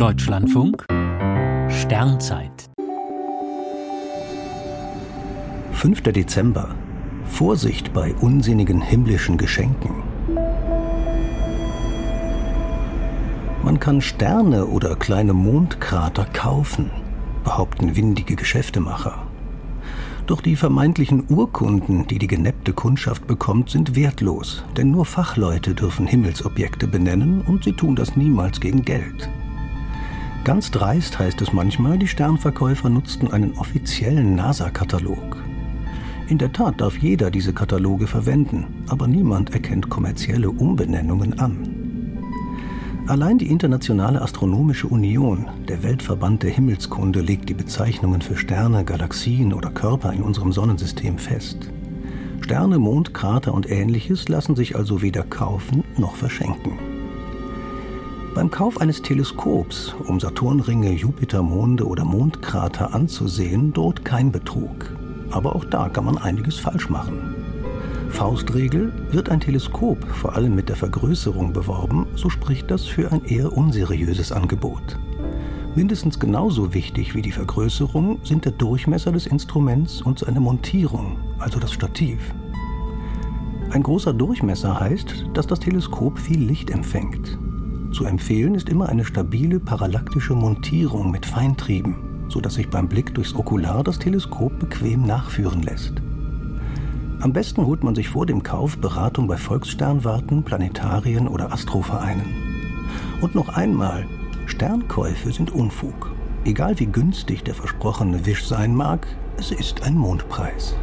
Deutschlandfunk Sternzeit 5. Dezember. Vorsicht bei unsinnigen himmlischen Geschenken. Man kann Sterne oder kleine Mondkrater kaufen, behaupten windige Geschäftemacher. Doch die vermeintlichen Urkunden, die die geneppte Kundschaft bekommt, sind wertlos, denn nur Fachleute dürfen Himmelsobjekte benennen und sie tun das niemals gegen Geld. Ganz dreist heißt es manchmal, die Sternverkäufer nutzten einen offiziellen NASA-Katalog. In der Tat darf jeder diese Kataloge verwenden, aber niemand erkennt kommerzielle Umbenennungen an. Allein die Internationale Astronomische Union, der Weltverband der Himmelskunde, legt die Bezeichnungen für Sterne, Galaxien oder Körper in unserem Sonnensystem fest. Sterne, Mond, Krater und ähnliches lassen sich also weder kaufen noch verschenken. Beim Kauf eines Teleskops, um Saturnringe, Jupitermonde oder Mondkrater anzusehen, droht kein Betrug. Aber auch da kann man einiges falsch machen. Faustregel, wird ein Teleskop vor allem mit der Vergrößerung beworben, so spricht das für ein eher unseriöses Angebot. Mindestens genauso wichtig wie die Vergrößerung sind der Durchmesser des Instruments und seine Montierung, also das Stativ. Ein großer Durchmesser heißt, dass das Teleskop viel Licht empfängt. Zu empfehlen ist immer eine stabile parallaktische Montierung mit Feintrieben, sodass sich beim Blick durchs Okular das Teleskop bequem nachführen lässt. Am besten holt man sich vor dem Kauf Beratung bei Volkssternwarten, Planetarien oder Astrovereinen. Und noch einmal, Sternkäufe sind Unfug. Egal wie günstig der versprochene Wisch sein mag, es ist ein Mondpreis.